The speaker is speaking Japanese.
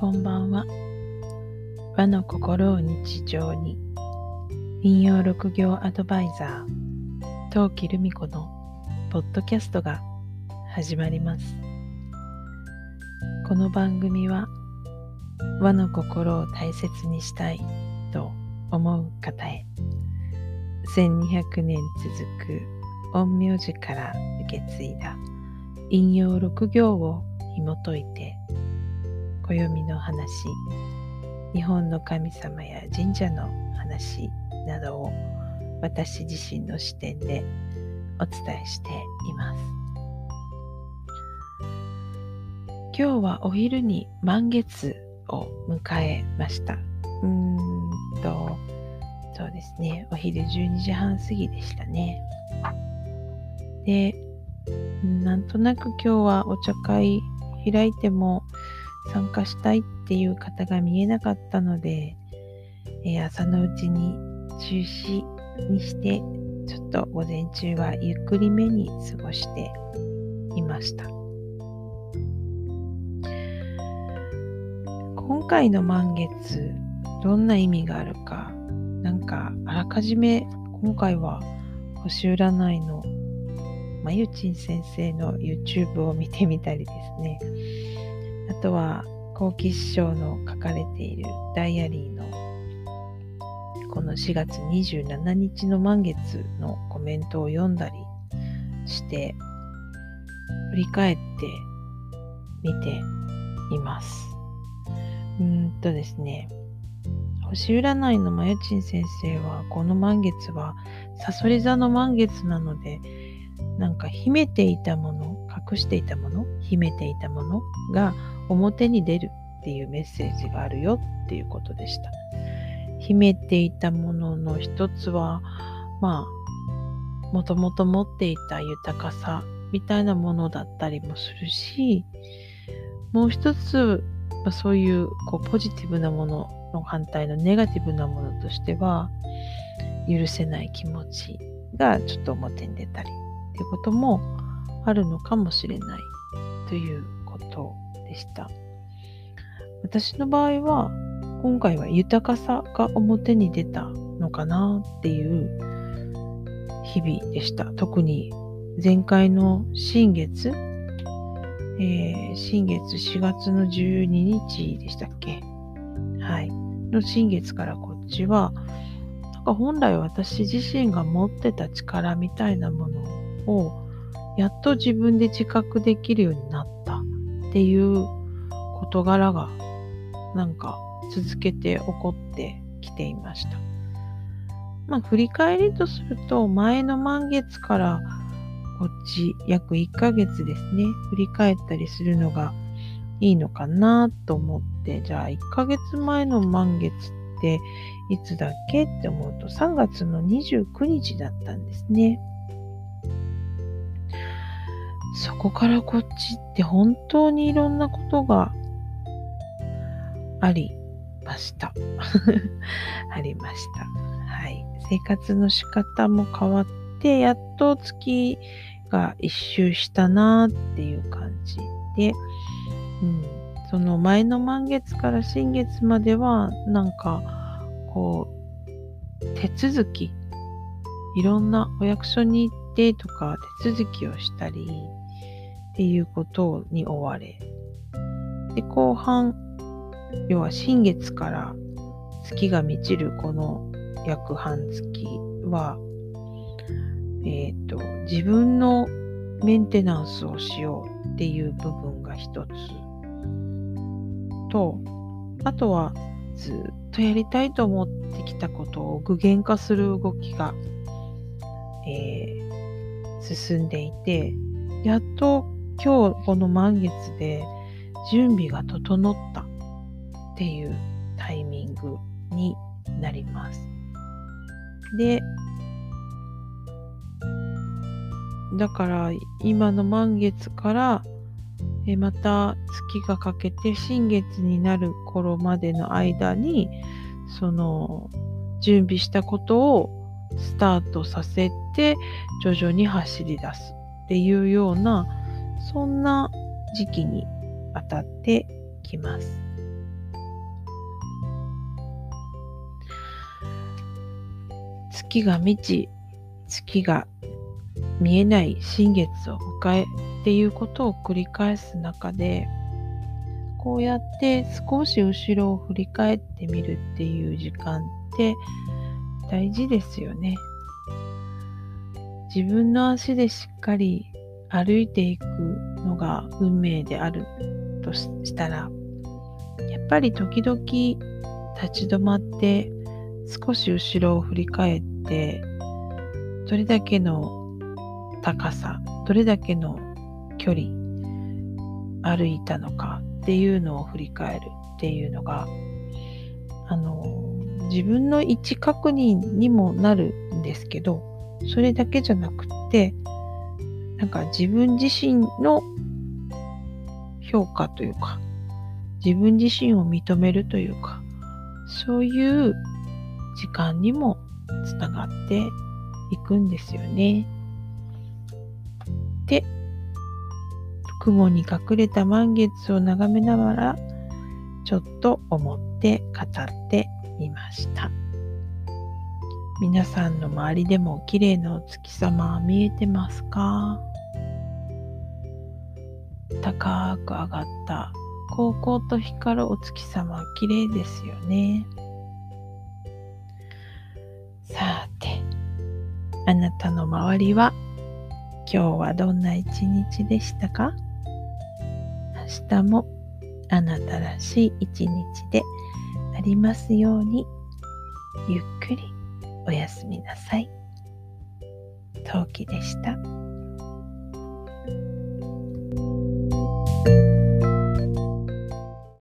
こんばんは。和の心を日常に、引用六行アドバイザー、陶器留美子のポッドキャストが始まります。この番組は、和の心を大切にしたいと思う方へ、1200年続く陰陽師から受け継いだ引用六行を紐解いて暦の話。日本の神様や神社の話などを私自身の視点でお伝えしています。今日はお昼に満月を迎えました。うーんとそうですね。お昼12時半過ぎでしたね。でなんとなく今日はお茶会開いても参加したいっていう方が見えなかったので、えー、朝のうちに中止にして、ちょっと午前中はゆっくりめに過ごしていました。今回の満月、どんな意味があるか、なんかあらかじめ今回は星占いのまゆちん先生の YouTube を見てみたりですね。あとは、好奇師匠の書かれているダイアリーのこの4月27日の満月のコメントを読んだりして振り返って見ています。うーんとですね、星占いのまゆちん先生はこの満月はさそり座の満月なのでなんか秘めていたもの隠していたもの秘めていたものが表に出るっていうメッセージがあるよっていうことでした。秘めていたものの一つは、まあ、もともと持っていた豊かさみたいなものだったりもするし、もう一つ、まあ、そういうこうポジティブなものの反対のネガティブなものとしては、許せない気持ちがちょっと表に出たりっていうこともあるのかもしれないということでした。私の場合は今回は豊かさが表に出たのかなっていう日々でした。特に前回の新月、えー、新月4月の12日でしたっけ？はい。の新月からこっちは、なんか本来私自身が持ってた力みたいなものをやっと自分で自覚できるようになったっていう事柄がなんか続けて起こってきていました。まあ振り返りとすると前の満月からこっち約1ヶ月ですね振り返ったりするのがいいのかなと思ってじゃあ1ヶ月前の満月っていつだっけって思うと3月の29日だったんですね。そこからこっちって本当にいろんなことがありました。ありました。はい。生活の仕方も変わって、やっと月が一周したなっていう感じで、うん、その前の満月から新月までは、なんか、こう、手続き、いろんなお役所に行ってとか手続きをしたりっていうことに追われ、で、後半、要は新月から月が満ちるこの約半月は、えっ、ー、と、自分のメンテナンスをしようっていう部分が一つ。と、あとはずっとやりたいと思ってきたことを具現化する動きが、えー、進んでいて、やっと今日この満月で準備が整ったっていうタイミングになります。で、だから今の満月からえまた月がかけて新月になる頃までの間にその準備したことをスタートさせて徐々に走り出すっていうようなそんな時期に当たってきます。月が満ち月が見えない新月を迎えっていうことを繰り返す中でこうやって少し後ろを振り返ってみるっていう時間って大事ですよね。自分の足でしっかり歩いていくのが運命であるとしたら、やっぱり時々立ち止まって少し後ろを振り返ってどれだけの高さどれだけの距離歩いたのかっていうのを振り返るっていうのがあの自分の位置確認にもなるんですけどそれだけじゃなくってなんか自分自身の評価というか自分自身を認めるというかそういう時間にもつながっていくんですよね。で、雲に隠れた満月を眺めながらちょっと思って語ってみました。皆さんの周りでも綺麗なお月様は見えてますか？高く上がった高校と光るお月様は綺麗ですよね。さて、あなたの周りは今日はどんな一日でしたか？明日もあなたらしい一日でありますようにゆっくりおやすみなさい。陶器でした。